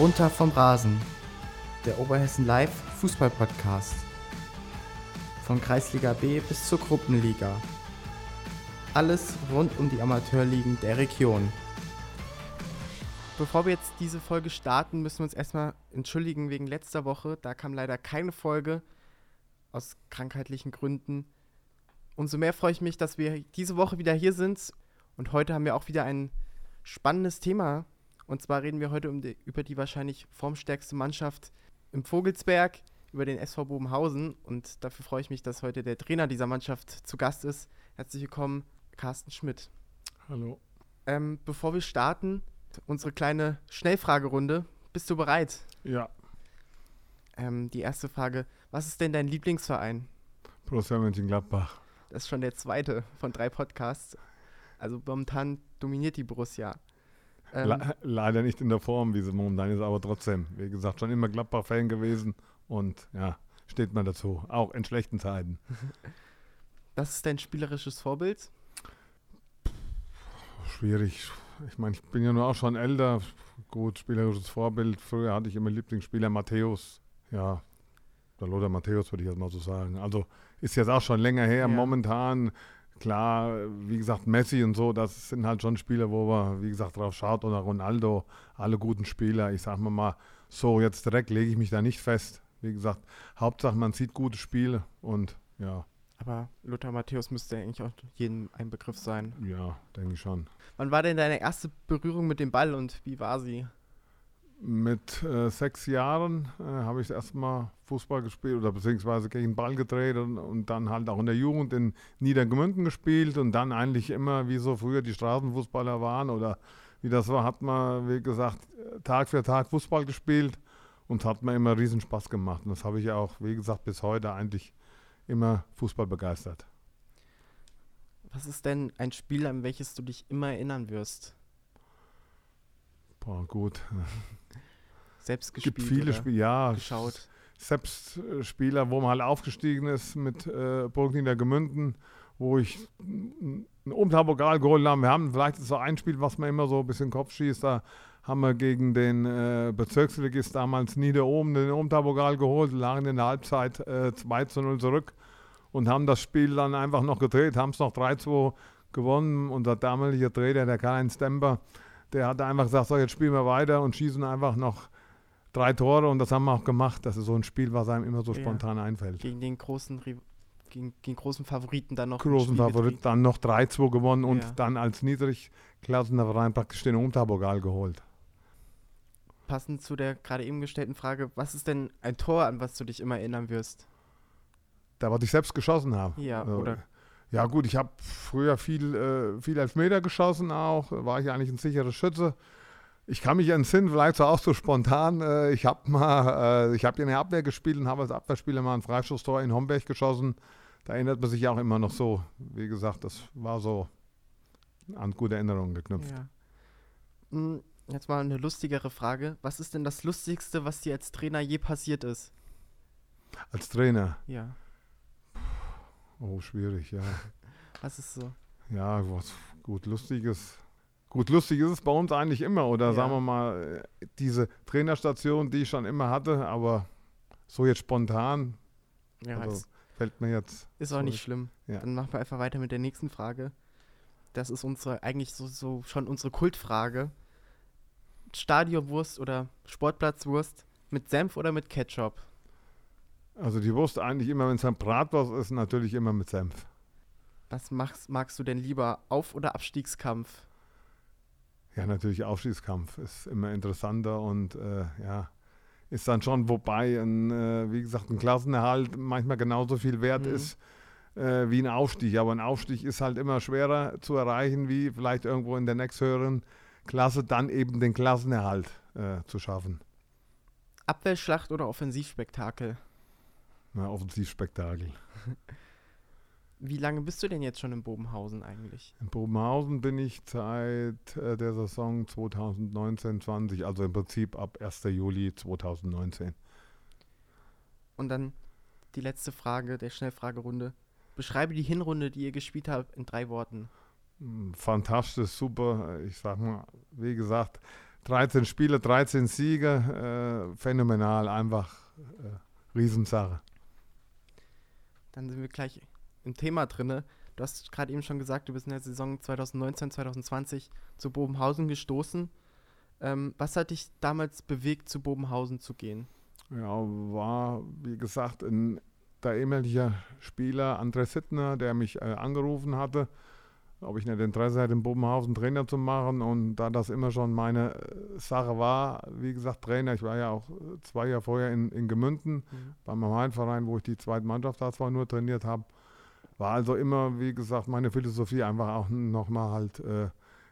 Runter vom Rasen, der Oberhessen Live Fußball Podcast. Von Kreisliga B bis zur Gruppenliga. Alles rund um die Amateurligen der Region. Bevor wir jetzt diese Folge starten, müssen wir uns erstmal entschuldigen wegen letzter Woche. Da kam leider keine Folge aus krankheitlichen Gründen. Umso mehr freue ich mich, dass wir diese Woche wieder hier sind. Und heute haben wir auch wieder ein spannendes Thema. Und zwar reden wir heute um die, über die wahrscheinlich formstärkste Mannschaft im Vogelsberg, über den SV Bobenhausen. Und dafür freue ich mich, dass heute der Trainer dieser Mannschaft zu Gast ist. Herzlich willkommen, Carsten Schmidt. Hallo. Ähm, bevor wir starten, unsere kleine Schnellfragerunde. Bist du bereit? Ja. Ähm, die erste Frage: Was ist denn dein Lieblingsverein? Borussia Mönchengladbach. Das ist schon der zweite von drei Podcasts. Also momentan dominiert die Borussia. Ähm, Le leider nicht in der Form, wie sie momentan ist, aber trotzdem, wie gesagt, schon immer Gladbach-Fan gewesen und ja, steht man dazu, auch in schlechten Zeiten. Was ist dein spielerisches Vorbild? Schwierig. Ich meine, ich bin ja nur auch schon älter. Gut, spielerisches Vorbild. Früher hatte ich immer Lieblingsspieler Matthäus. Ja, der Lothar Matthäus würde ich jetzt mal so sagen. Also ist jetzt auch schon länger her. Ja. Momentan, klar, wie gesagt, Messi und so, das sind halt schon Spieler, wo man, wie gesagt, drauf schaut. Oder Ronaldo, alle guten Spieler. Ich sag mal mal, so jetzt direkt lege ich mich da nicht fest. Wie gesagt, Hauptsache man sieht gute Spiele und ja. Aber Lothar Matthäus müsste eigentlich auch jedem ein Begriff sein. Ja, denke ich schon. Wann war denn deine erste Berührung mit dem Ball und wie war sie? Mit äh, sechs Jahren äh, habe ich erstmal Fußball gespielt oder beziehungsweise gegen den Ball gedreht und, und, dann halt auch in der Jugend in Niedergemünden gespielt und dann eigentlich immer, wie so früher die Straßenfußballer waren oder wie das war, hat man, wie gesagt, Tag für Tag Fußball gespielt und hat mir immer riesen Spaß gemacht. Und das habe ich auch, wie gesagt, bis heute eigentlich immer Fußball begeistert. Was ist denn ein Spiel, an welches du dich immer erinnern wirst? Boah, gut. Selbst gespielt. Es gibt viele Spiele, ja. Geschaut. Selbst äh, Spieler, wo man halt aufgestiegen ist mit äh, Burg Gemünden, wo ich ein Umtabokal geholt habe. Wir haben vielleicht so ein Spiel, was man immer so ein bisschen Kopf schießt. Da haben wir gegen den äh, Bezirksligist damals Niederoben den Umtabokal geholt, lagen in der Halbzeit äh, 2 zu 0 zurück und haben das Spiel dann einfach noch gedreht, haben es noch 3-2 gewonnen. Unser damaliger Trainer, der Karl-Heinz Demper, der hat einfach gesagt, so jetzt spielen wir weiter und schießen einfach noch drei Tore und das haben wir auch gemacht. Das ist so ein Spiel, was einem immer so ja. spontan einfällt. Gegen den großen gegen, gegen großen Favoriten dann noch großen Favoriten dann noch 3-2 gewonnen und ja. dann als Niedrigklassener Verein praktisch den Unterbogal geholt. Passend zu der gerade eben gestellten Frage, was ist denn ein Tor, an was du dich immer erinnern wirst? Da, was ich selbst geschossen habe. Ja, also, oder? Ja gut, ich habe früher viel, äh, viel Elfmeter geschossen auch, war ich eigentlich ein sicherer Schütze. Ich kann mich entsinnen, vielleicht so auch so spontan. Äh, ich habe mal, äh, ich habe in der Abwehr gespielt und habe als Abwehrspieler mal ein Freistoßtor in Homberg geschossen. Da erinnert man sich auch immer noch so. Wie gesagt, das war so an gute Erinnerungen geknüpft. Ja. Hm, jetzt mal eine lustigere Frage. Was ist denn das Lustigste, was dir als Trainer je passiert ist? Als Trainer? Ja. Oh, schwierig, ja. Was ist so? Ja, was gut Lustiges. Gut, lustig ist es bei uns eigentlich immer, oder ja. sagen wir mal, diese Trainerstation, die ich schon immer hatte, aber so jetzt spontan, ja, also fällt mir jetzt. Ist auch nicht schlimm. Ja. Dann machen wir einfach weiter mit der nächsten Frage. Das ist unsere, eigentlich so, so schon unsere Kultfrage. Stadionwurst oder Sportplatzwurst mit Senf oder mit Ketchup? Also die Wurst eigentlich immer, wenn es ein Bratwurst ist, natürlich immer mit Senf. Was magst, magst du denn lieber? Auf- oder Abstiegskampf? Ja, natürlich Aufstiegskampf ist immer interessanter und äh, ja, ist dann schon, wobei, ein, äh, wie gesagt, ein Klassenerhalt manchmal genauso viel wert mhm. ist äh, wie ein Aufstieg. Aber ein Aufstieg ist halt immer schwerer zu erreichen, wie vielleicht irgendwo in der nächsthöheren Klasse dann eben den Klassenerhalt äh, zu schaffen. Abwehrschlacht oder Offensivspektakel? Na, Offensivspektakel. Wie lange bist du denn jetzt schon in Bobenhausen eigentlich? In Bobenhausen bin ich seit äh, der Saison 2019-20, also im Prinzip ab 1. Juli 2019. Und dann die letzte Frage der Schnellfragerunde. Beschreibe die Hinrunde, die ihr gespielt habt, in drei Worten. Hm, fantastisch, super. Ich sag mal, wie gesagt, 13 Spiele, 13 Siege, äh, phänomenal, einfach äh, Riesensache. Dann sind wir gleich im Thema drin. Du hast gerade eben schon gesagt, du bist in der Saison 2019, 2020 zu Bobenhausen gestoßen. Ähm, was hat dich damals bewegt, zu Bobenhausen zu gehen? Ja, war, wie gesagt, ein, der ehemalige Spieler André Sittner, der mich äh, angerufen hatte, ob ich nicht Interesse hätte, in Bobenhausen Trainer zu machen. Und da das immer schon meine äh, Sache war, wie gesagt, Trainer, ich war ja auch äh, zwei Jahre vorher in, in Gemünden mhm. beim Verein, wo ich die zweite Mannschaft da zwar nur trainiert habe. War also immer, wie gesagt, meine Philosophie einfach auch nochmal halt äh,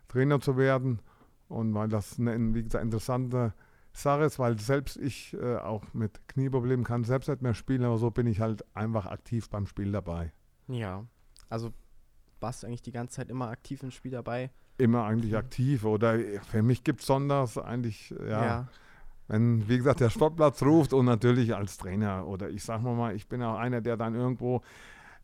Trainer zu werden. Und weil das eine, wie gesagt, interessante Sache ist, weil selbst ich äh, auch mit Knieproblemen kann selbst nicht mehr spielen, aber so bin ich halt einfach aktiv beim Spiel dabei. Ja, also warst du eigentlich die ganze Zeit immer aktiv im Spiel dabei? Immer eigentlich aktiv. Oder für mich gibt es sonntags eigentlich, ja, ja, Wenn, wie gesagt, der Sportplatz ruft und natürlich als Trainer oder ich sag mal, ich bin auch einer, der dann irgendwo,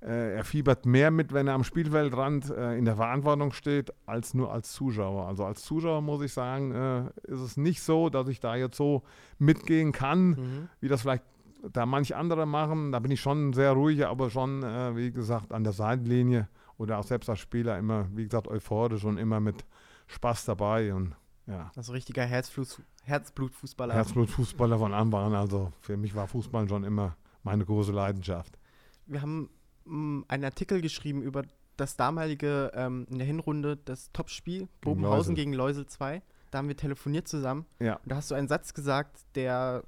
äh, er fiebert mehr mit, wenn er am Spielfeldrand äh, in der Verantwortung steht, als nur als Zuschauer. Also als Zuschauer muss ich sagen, äh, ist es nicht so, dass ich da jetzt so mitgehen kann, mhm. wie das vielleicht da manch andere machen. Da bin ich schon sehr ruhig, aber schon, äh, wie gesagt, an der Seitenlinie oder auch selbst als Spieler immer, wie gesagt, euphorisch und immer mit Spaß dabei und ja. Also richtiger Herzblut, Herzblutfußballer. Herzblutfußballer von Anfang an. Also für mich war Fußball schon immer meine große Leidenschaft. Wir haben mh, mm, einen Artikel geschrieben über das damalige ähm, in der Hinrunde das Topspiel Bobenhausen gegen Läusel 2. Da haben wir telefoniert zusammen. Ja. Und da hast du einen Satz gesagt, der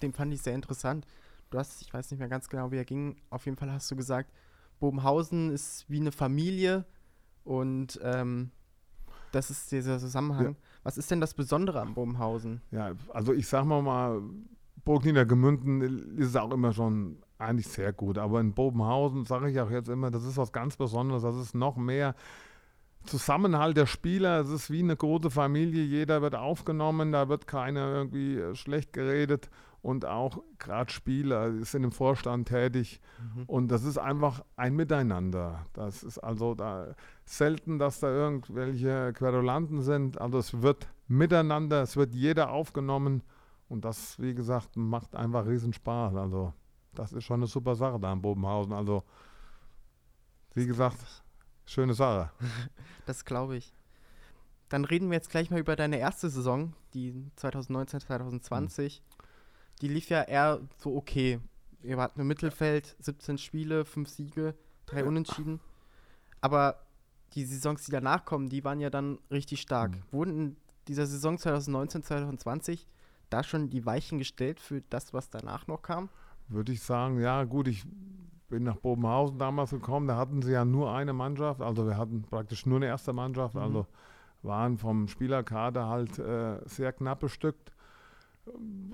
den fand ich sehr interessant. Du hast, ich weiß nicht mehr ganz genau, wie er ging. Auf jeden Fall hast du gesagt, Bobenhausen ist wie eine Familie und ähm, das ist dieser Zusammenhang. Ja. Was ist denn das Besondere am Bobenhausen? Ja, also ich sag mal mal, Burg Niedergemünden ist auch immer schon eigentlich sehr gut, aber in Bobenhausen sage ich auch jetzt immer, das ist was ganz Besonderes, das ist noch mehr Zusammenhalt der Spieler, es ist wie eine große Familie, jeder wird aufgenommen, da wird keiner irgendwie schlecht geredet und auch gerade Spieler sind im Vorstand tätig mhm. und das ist einfach ein Miteinander. Das ist also da selten, dass da irgendwelche Querulanten sind. Also es wird miteinander, es wird jeder aufgenommen und das, wie gesagt, macht einfach riesen Spaß. Also das ist schon eine super Sache da in Bobenhausen. Also wie gesagt, schöne Sache. das glaube ich. Dann reden wir jetzt gleich mal über deine erste Saison, die 2019, 2020. Mhm die lief ja eher so okay. Ihr wart im Mittelfeld, 17 Spiele, 5 Siege, 3 Unentschieden. Aber die Saisons, die danach kommen, die waren ja dann richtig stark. Mhm. Wurden in dieser Saison 2019, 2020 da schon die Weichen gestellt für das, was danach noch kam? Würde ich sagen, ja, gut, ich bin nach Bobenhausen damals gekommen, da hatten sie ja nur eine Mannschaft, also wir hatten praktisch nur eine erste Mannschaft, mhm. also waren vom Spielerkader halt äh, sehr knapp bestückt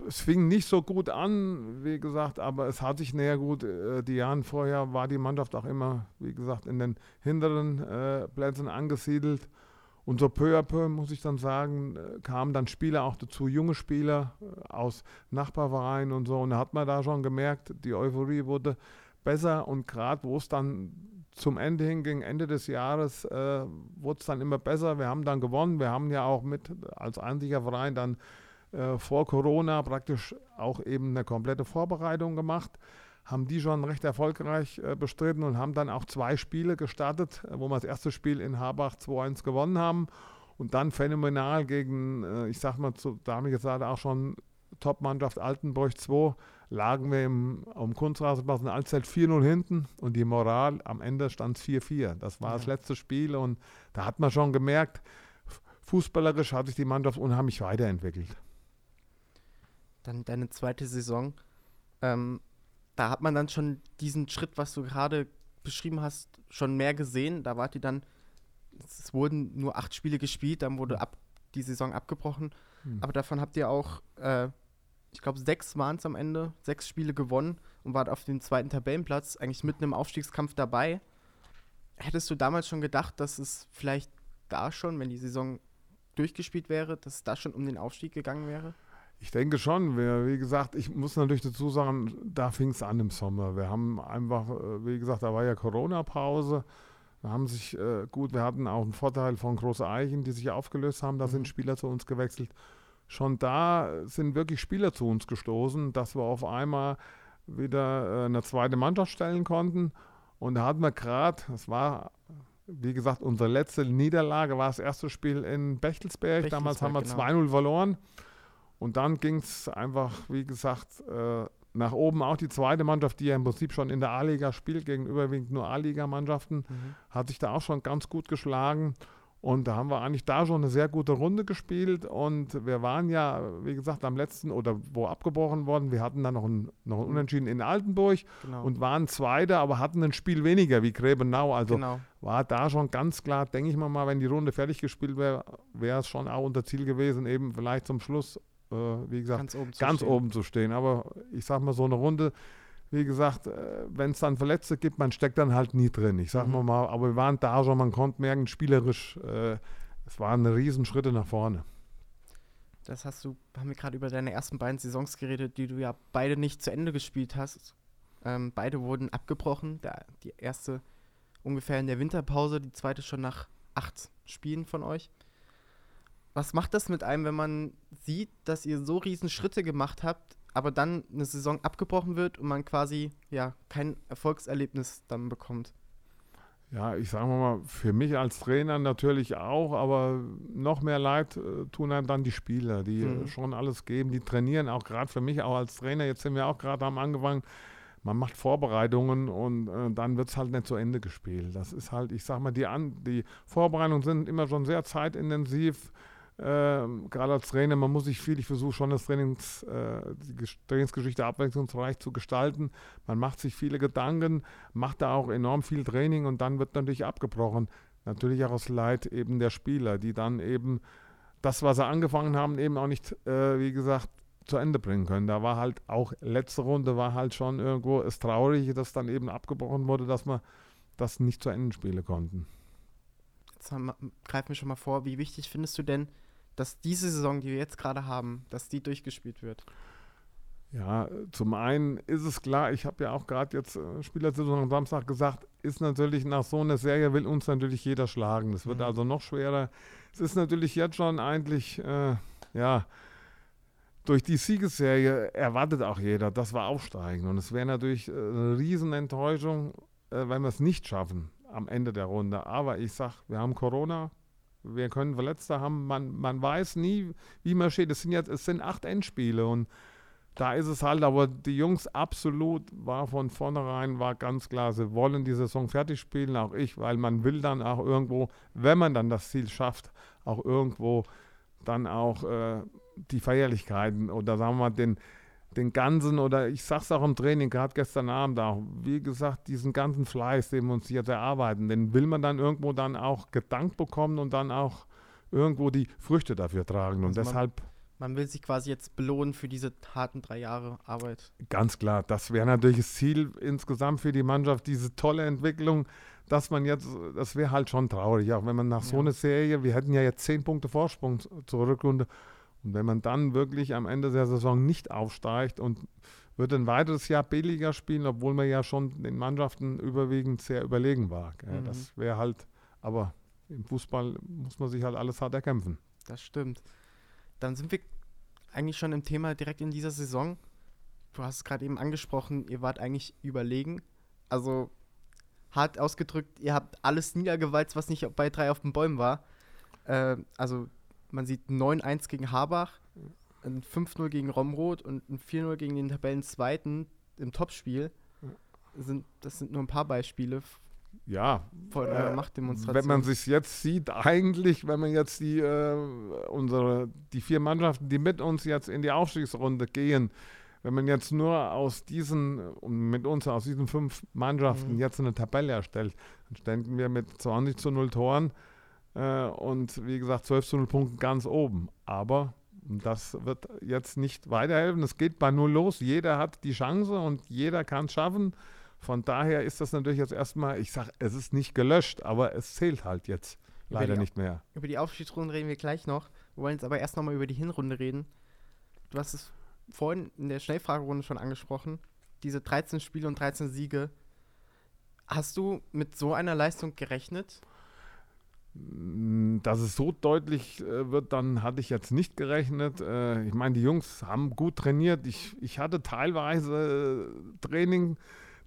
es fing nicht so gut an, wie gesagt, aber es hat sich näher gut. Äh, die Jahre vorher war die Mannschaft auch immer, wie gesagt, in den hinteren äh, Plätzen angesiedelt. Und so peu à peu, muss ich dann sagen, äh, kamen dann Spieler auch dazu, junge Spieler äh, aus Nachbarvereinen und so. Und da hat man da schon gemerkt, die Euphorie wurde besser. Und gerade wo es dann zum Ende hin, gegen Ende des Jahres, äh, wurde es dann immer besser. Wir haben dann gewonnen. Wir haben ja auch mit als einziger Verein dann äh, vor Corona praktisch auch eben eine komplette Vorbereitung gemacht, haben die schon recht erfolgreich äh, bestritten und haben dann auch zwei Spiele gestartet, äh, wo wir das erste Spiel in Habach 2-1 gewonnen haben und dann phänomenal gegen, ich sag mal, zu damaliger Zeit auch schon Top-Mannschaft Altenburg 2 lagen wir im, um Kunstrasenplatz in Altzeit 4-0 hinten und die Moral am Ende stand 4-4. Das war ja. das letzte Spiel und da hat man schon gemerkt, fußballerisch hat sich die Mannschaft unheimlich weiterentwickelt dann deine zweite Saison, ähm, da hat man dann schon diesen Schritt, was du gerade beschrieben hast, schon mehr gesehen. Da wart ihr dann, es wurden nur acht Spiele gespielt, dann wurde ab, die Saison abgebrochen. Mhm. Aber davon habt ihr auch, äh, ich glaube, sechs waren es am Ende, sechs Spiele gewonnen und wart auf dem zweiten Tabellenplatz, eigentlich mitten im Aufstiegskampf dabei. Hättest du damals schon gedacht, dass es vielleicht da schon, wenn die Saison durchgespielt wäre, dass es da schon um den Aufstieg gegangen wäre? Ich denke schon. Wir, wie gesagt, ich muss natürlich dazu sagen, da fing es an im Sommer. Wir haben einfach, äh, wie gesagt, da war ja Corona-Pause. haben sich äh, gut, wir hatten auch einen Vorteil von Große Eichen, die sich aufgelöst haben, da mhm. sind Spieler zu uns gewechselt. Schon da sind wirklich Spieler zu uns gestoßen, dass wir auf einmal wieder äh, eine zweite Mannschaft stellen konnten. Und da hatten wir gerade, das war, wie gesagt, unsere letzte Niederlage, war das erste Spiel in Bechtelsberg. Bechtelsberg Damals haben wir genau. 2-0 verloren. Und dann ging es einfach, wie gesagt, äh, nach oben auch die zweite Mannschaft, die ja im Prinzip schon in der A-Liga spielt, gegen überwiegend nur A-Liga-Mannschaften, mhm. hat sich da auch schon ganz gut geschlagen. Und da haben wir eigentlich da schon eine sehr gute Runde gespielt. Und wir waren ja, wie gesagt, am letzten oder wo abgebrochen worden, wir hatten dann noch ein, noch ein. Unentschieden in Altenburg genau. und waren Zweiter, aber hatten ein Spiel weniger wie Grebenau. Also genau. war da schon ganz klar, denke ich mal, mal, wenn die Runde fertig gespielt wäre, wäre es schon auch unser Ziel gewesen, eben vielleicht zum Schluss äh, wie gesagt, ganz, oben zu, ganz oben zu stehen. Aber ich sag mal, so eine Runde, wie gesagt, äh, wenn es dann Verletzte gibt, man steckt dann halt nie drin. Ich sag mhm. mal, aber wir waren da schon, man konnte merken, spielerisch, äh, es waren Riesenschritte nach vorne. Das hast du, haben wir gerade über deine ersten beiden Saisons geredet, die du ja beide nicht zu Ende gespielt hast. Ähm, beide wurden abgebrochen. Der, die erste ungefähr in der Winterpause, die zweite schon nach acht Spielen von euch. Was macht das mit einem, wenn man sieht, dass ihr so riesen Schritte gemacht habt, aber dann eine Saison abgebrochen wird und man quasi ja kein Erfolgserlebnis dann bekommt? Ja, ich sage mal, für mich als Trainer natürlich auch, aber noch mehr Leid äh, tun einem dann die Spieler, die mhm. schon alles geben, die trainieren auch gerade für mich auch als Trainer. Jetzt sind wir auch gerade am angefangen. Man macht Vorbereitungen und äh, dann wird es halt nicht zu Ende gespielt. Das ist halt, ich sag mal, die, An die Vorbereitungen sind immer schon sehr zeitintensiv. Ähm, gerade als Trainer, man muss sich viel, ich versuche schon das Trainings, äh, die Trainingsgeschichte abwechslungsreich zu gestalten. Man macht sich viele Gedanken, macht da auch enorm viel Training und dann wird natürlich abgebrochen. Natürlich auch aus Leid eben der Spieler, die dann eben das, was sie angefangen haben, eben auch nicht, äh, wie gesagt, zu Ende bringen können. Da war halt auch letzte Runde war halt schon irgendwo das Traurige, dass dann eben abgebrochen wurde, dass man das nicht zu Ende spielen konnten. Jetzt haben, greifen wir schon mal vor, wie wichtig findest du denn dass diese Saison, die wir jetzt gerade haben, dass die durchgespielt wird? Ja, zum einen ist es klar, ich habe ja auch gerade jetzt äh, Spielersaison am Samstag gesagt, ist natürlich nach so einer Serie will uns natürlich jeder schlagen. Das wird mhm. also noch schwerer. Es ist natürlich jetzt schon eigentlich, äh, ja, durch die Siegesserie erwartet auch jeder, dass wir aufsteigen. Und es wäre natürlich äh, eine Riesenenttäuschung, äh, wenn wir es nicht schaffen am Ende der Runde. Aber ich sage, wir haben Corona, wir können Verletzte haben, man, man weiß nie, wie man steht. Es sind jetzt, es sind acht Endspiele und da ist es halt, aber die Jungs absolut war von vornherein, war ganz klar, sie wollen die Saison fertig spielen, auch ich, weil man will dann auch irgendwo, wenn man dann das Ziel schafft, auch irgendwo dann auch äh, die Feierlichkeiten oder sagen wir mal den, den ganzen, oder ich sag's auch im Training, gerade gestern Abend auch, wie gesagt, diesen ganzen Fleiß, den wir uns jetzt erarbeiten, den will man dann irgendwo dann auch gedankt bekommen und dann auch irgendwo die Früchte dafür tragen. Und also deshalb. Man, man will sich quasi jetzt belohnen für diese harten drei Jahre Arbeit. Ganz klar, das wäre natürlich das Ziel insgesamt für die Mannschaft, diese tolle Entwicklung, dass man jetzt, das wäre halt schon traurig, auch wenn man nach ja. so einer Serie, wir hätten ja jetzt zehn Punkte Vorsprung zur Rückrunde, und wenn man dann wirklich am Ende der Saison nicht aufsteigt und wird ein weiteres Jahr billiger spielen, obwohl man ja schon den Mannschaften überwiegend sehr überlegen war. Mhm. Das wäre halt, aber im Fußball muss man sich halt alles hart erkämpfen. Das stimmt. Dann sind wir eigentlich schon im Thema direkt in dieser Saison. Du hast es gerade eben angesprochen, ihr wart eigentlich überlegen. Also hart ausgedrückt, ihr habt alles niedergewalzt, was nicht bei drei auf den Bäumen war. Äh, also man sieht 9-1 gegen Habach, ein 5-0 gegen Romroth und ein 4-0 gegen den Tabellenzweiten im Topspiel. Sind, das sind nur ein paar Beispiele ja, von äh, Machtdemonstration. Wenn man sich jetzt sieht, eigentlich, wenn man jetzt die, äh, unsere, die vier Mannschaften, die mit uns jetzt in die Aufstiegsrunde gehen, wenn man jetzt nur aus diesen, mit uns aus diesen fünf Mannschaften mhm. jetzt eine Tabelle erstellt, dann ständen wir mit 20 zu 0 Toren äh, und wie gesagt, 12 zu 0 Punkten ganz oben. Aber das wird jetzt nicht weiterhelfen. Es geht bei Null los. Jeder hat die Chance und jeder kann es schaffen. Von daher ist das natürlich jetzt erstmal, ich sage, es ist nicht gelöscht, aber es zählt halt jetzt leider nicht mehr. Über die Aufstiegsrunde reden wir gleich noch. Wir wollen jetzt aber erst nochmal über die Hinrunde reden. Du hast es vorhin in der Schnellfragerunde schon angesprochen. Diese 13 Spiele und 13 Siege Hast du mit so einer Leistung gerechnet? Mm, dass es so deutlich äh, wird, dann hatte ich jetzt nicht gerechnet. Äh, ich meine, die Jungs haben gut trainiert. Ich, ich hatte teilweise äh, Training,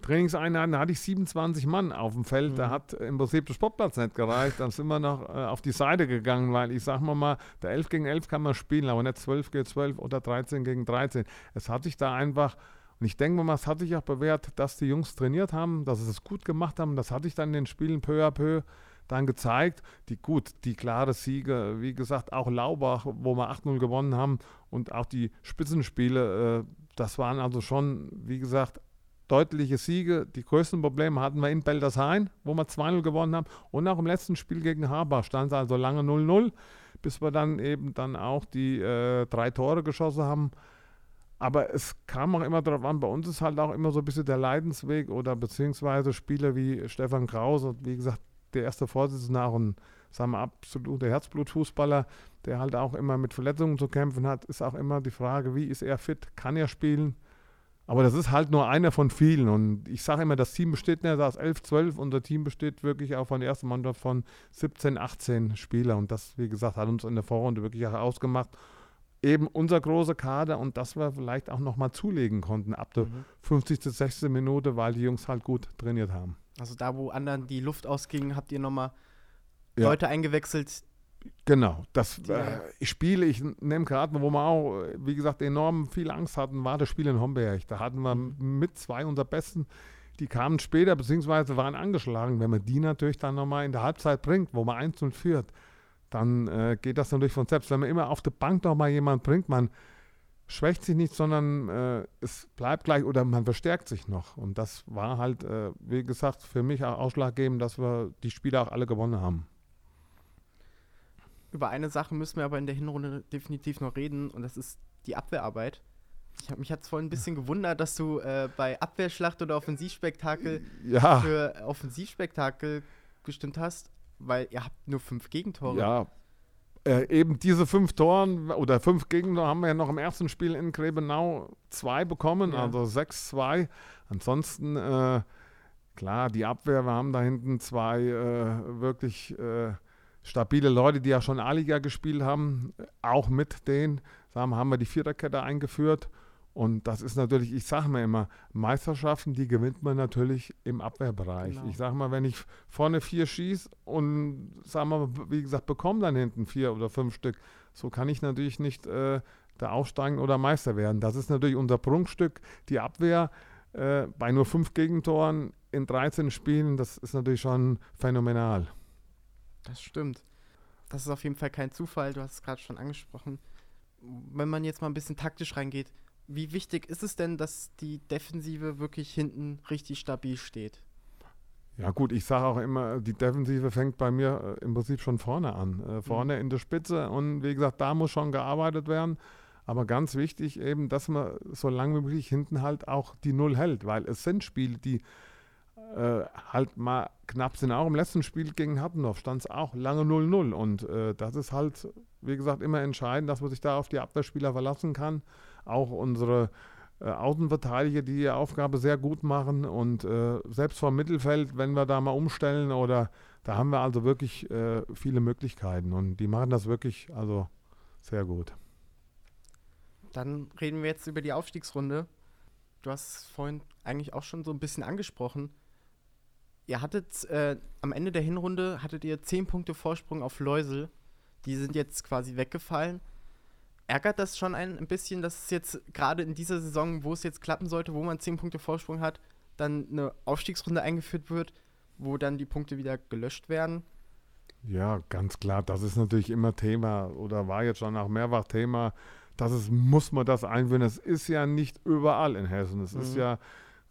Trainingseinheiten, da hatte ich 27 Mann auf dem Feld. Mhm. Da hat im Prinzip der Sportplatz nicht gereicht. Dann sind wir noch auf die Seite gegangen, weil ich sag mal mal, der 11 gegen 11 kann man spielen, aber nicht 12 gegen 12 oder 13 gegen 13. Es hat sich da einfach und ich denke mal, es hat sich auch bewährt, dass die Jungs trainiert haben, dass sie es gut gemacht haben. Das hatte ich dann in den Spielen peu à peu dann gezeigt. Die gut, die klare Siege, wie gesagt, auch Laubach, wo wir 8-0 gewonnen haben und auch die Spitzenspiele, äh, das waren also schon, wie gesagt, deutliche Siege. Die größten Probleme hatten wir in Beldershain, wo wir 2-0 gewonnen haben und auch im letzten Spiel gegen Haber stand es also lange 0-0, bis wir dann eben dann auch die äh, drei Tore geschossen haben. Aber es kam auch immer darauf an, bei uns ist halt auch immer so ein bisschen der Leidensweg oder beziehungsweise Spieler wie Stefan Krause, wie gesagt, der erste Vorsitzende auch ein sagen wir, absoluter Herzblutfußballer, der halt auch immer mit Verletzungen zu kämpfen hat, ist auch immer die Frage, wie ist er fit, kann er spielen? Aber das ist halt nur einer von vielen. Und ich sage immer, das Team besteht nicht aus 11, 12. Unser Team besteht wirklich auch von der ersten Mannschaft von 17, 18 Spielern. Und das, wie gesagt, hat uns in der Vorrunde wirklich auch ausgemacht. Eben unser großer Kader und dass wir vielleicht auch nochmal zulegen konnten ab der mhm. 50., 60. Minute, weil die Jungs halt gut trainiert haben. Also da, wo anderen die Luft ausging, habt ihr nochmal ja. Leute eingewechselt. Genau, das äh, ich spiele, ich nehme gerade, wo wir auch, wie gesagt, enorm viel Angst hatten, war das Spiel in Homberg. Da hatten wir mhm. mit zwei unserer Besten, die kamen später, beziehungsweise waren angeschlagen. Wenn man die natürlich dann nochmal in der Halbzeit bringt, wo man 1 und führt, dann äh, geht das natürlich von selbst. Wenn man immer auf der Bank nochmal jemand bringt, man schwächt sich nicht, sondern äh, es bleibt gleich oder man verstärkt sich noch. Und das war halt, äh, wie gesagt, für mich auch ausschlaggebend, dass wir die Spiele auch alle gewonnen haben. Über eine Sache müssen wir aber in der Hinrunde definitiv noch reden und das ist die Abwehrarbeit. Ich hab, mich hat es vorhin ein bisschen gewundert, dass du äh, bei Abwehrschlacht oder Offensivspektakel ja. für Offensivspektakel gestimmt hast, weil ihr habt nur fünf Gegentore. Ja, äh, eben diese fünf Toren oder fünf Gegner haben wir ja noch im ersten Spiel in Grebenau zwei bekommen, ja. also 6-2. Ansonsten, äh, klar, die Abwehr, wir haben da hinten zwei äh, wirklich äh, stabile Leute, die ja schon A-Liga gespielt haben, auch mit denen. Haben wir die Viererkette eingeführt und das ist natürlich, ich sage mir immer, Meisterschaften, die gewinnt man natürlich im Abwehrbereich. Genau. Ich sage mal, wenn ich vorne vier schieße und, sagen wir, wie gesagt, bekomme dann hinten vier oder fünf Stück, so kann ich natürlich nicht äh, da aufsteigen oder Meister werden. Das ist natürlich unser Prunkstück, die Abwehr. Äh, bei nur fünf Gegentoren in 13 Spielen, das ist natürlich schon phänomenal. Das stimmt. Das ist auf jeden Fall kein Zufall, du hast es gerade schon angesprochen. Wenn man jetzt mal ein bisschen taktisch reingeht, wie wichtig ist es denn, dass die Defensive wirklich hinten richtig stabil steht? Ja gut, ich sage auch immer, die Defensive fängt bei mir äh, im Prinzip schon vorne an. Äh, vorne mhm. in der Spitze und wie gesagt, da muss schon gearbeitet werden. Aber ganz wichtig eben, dass man so lange wie möglich hinten halt auch die Null hält, weil es sind Spiele, die äh, halt mal knapp sind. Auch im letzten Spiel gegen Hattendorf stand es auch lange 0-0 und äh, das ist halt, wie gesagt, immer entscheidend, dass man sich da auf die Abwehrspieler verlassen kann auch unsere äh, Außenverteidiger, die ihre Aufgabe sehr gut machen und äh, selbst vom Mittelfeld, wenn wir da mal umstellen oder da haben wir also wirklich äh, viele Möglichkeiten und die machen das wirklich also sehr gut. Dann reden wir jetzt über die Aufstiegsrunde. Du hast vorhin eigentlich auch schon so ein bisschen angesprochen. Ihr hattet äh, am Ende der Hinrunde hattet ihr 10 Punkte Vorsprung auf Läusel. Die sind jetzt quasi weggefallen ärgert das schon ein, ein bisschen, dass es jetzt gerade in dieser Saison, wo es jetzt klappen sollte, wo man 10 Punkte Vorsprung hat, dann eine Aufstiegsrunde eingeführt wird, wo dann die Punkte wieder gelöscht werden? Ja, ganz klar. Das ist natürlich immer Thema oder war jetzt schon auch mehrfach Thema. Das ist, muss man das einführen. Es ist ja nicht überall in Hessen. Es mhm. ist ja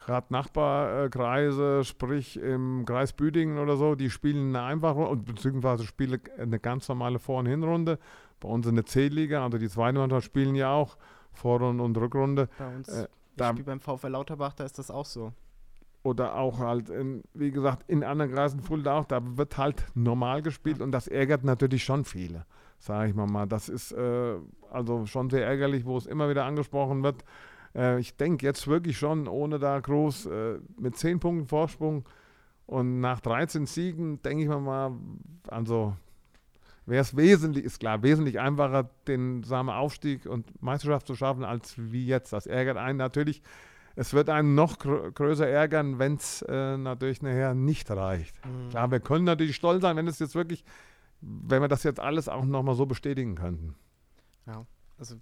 gerade Nachbarkreise, sprich im Kreis Büdingen oder so, die spielen eine einfache, beziehungsweise spielen eine ganz normale Vor- und Hinrunde bei uns in der C-Liga, also die zweite Mannschaft spielen ja auch Vorrunde und Rückrunde. Bei uns, äh, da, ich beim VfL Lauterbach, da ist das auch so. Oder auch halt, in, wie gesagt, in anderen Kreisen Fulda auch, da wird halt normal gespielt ja. und das ärgert natürlich schon viele, sage ich mal mal. Das ist äh, also schon sehr ärgerlich, wo es immer wieder angesprochen wird. Äh, ich denke jetzt wirklich schon, ohne da groß äh, mit zehn Punkten Vorsprung Und nach 13 Siegen, denke ich mir mal, also wäre es wesentlich, ist klar, wesentlich einfacher, den sagen wir, Aufstieg und Meisterschaft zu schaffen, als wie jetzt. Das ärgert einen natürlich. Es wird einen noch gr größer ärgern, wenn es äh, natürlich nachher nicht reicht. Mhm. Klar, wir können natürlich stolz sein, wenn es jetzt wirklich, wenn wir das jetzt alles auch nochmal so bestätigen könnten. Ja, also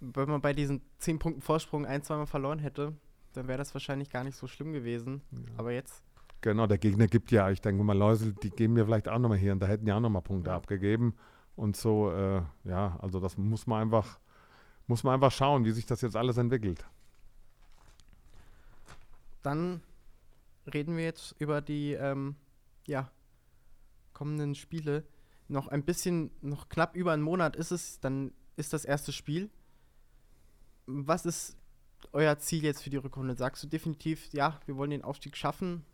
wenn man bei diesen 10 Punkten Vorsprung ein, zweimal verloren hätte, dann wäre das wahrscheinlich gar nicht so schlimm gewesen. Ja. Aber jetzt Genau, der Gegner gibt ja, ich denke mal, Läusel, die geben mir vielleicht auch nochmal hier und da hätten ja auch nochmal Punkte ja. abgegeben. Und so, äh, ja, also das muss man einfach, muss man einfach schauen, wie sich das jetzt alles entwickelt. Dann reden wir jetzt über die ähm, ja, kommenden Spiele. Noch ein bisschen, noch knapp über einen Monat ist es, dann ist das erste Spiel. Was ist euer Ziel jetzt für die Rückrunde? Sagst du definitiv, ja, wir wollen den Aufstieg schaffen?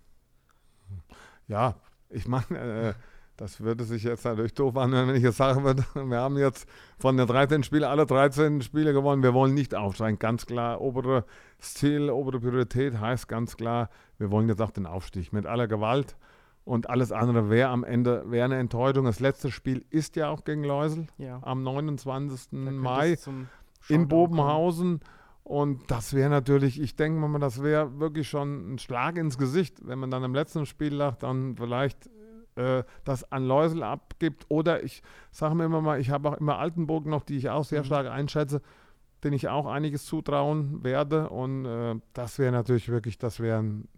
Ja, ich meine, äh, das würde sich jetzt natürlich doof anhören, wenn ich jetzt sagen würde, wir haben jetzt von den 13 Spielen alle 13 Spiele gewonnen. Wir wollen nicht aufsteigen. Ganz klar, obere Ziel, obere Priorität heißt ganz klar, wir wollen jetzt auch den Aufstieg mit aller Gewalt. Und alles andere wäre am Ende wäre eine Enttäuschung. Das letzte Spiel ist ja auch gegen Läusel ja. am 29. Mai in Bobenhausen. Und das wäre natürlich, ich denke mal, das wäre wirklich schon ein Schlag ins Gesicht, wenn man dann im letzten Spiel dann vielleicht äh, das an Läusel abgibt. Oder ich sage mir immer mal, ich habe auch immer Altenburg noch, die ich auch sehr mhm. stark einschätze, den ich auch einiges zutrauen werde. Und äh, das wäre natürlich wirklich, das wäre ein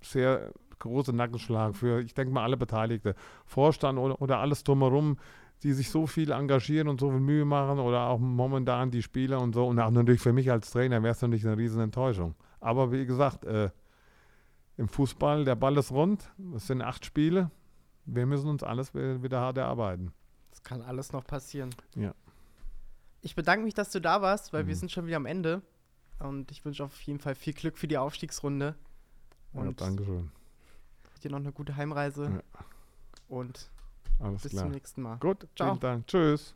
sehr großer Nackenschlag für, ich denke mal, alle Beteiligten. Vorstand oder, oder alles drumherum die sich so viel engagieren und so viel Mühe machen oder auch momentan die Spieler und so. Und auch natürlich für mich als Trainer wäre es natürlich eine riesen Enttäuschung. Aber wie gesagt, äh, im Fußball, der Ball ist rund, es sind acht Spiele. Wir müssen uns alles wieder hart erarbeiten. Das kann alles noch passieren. Ja. Ich bedanke mich, dass du da warst, weil mhm. wir sind schon wieder am Ende. Und ich wünsche auf jeden Fall viel Glück für die Aufstiegsrunde. Und ja, Dankeschön. Dir noch eine gute Heimreise. Ja. Und alles Bis klar. zum nächsten Mal. Gut, Ciao. vielen Dank. Tschüss.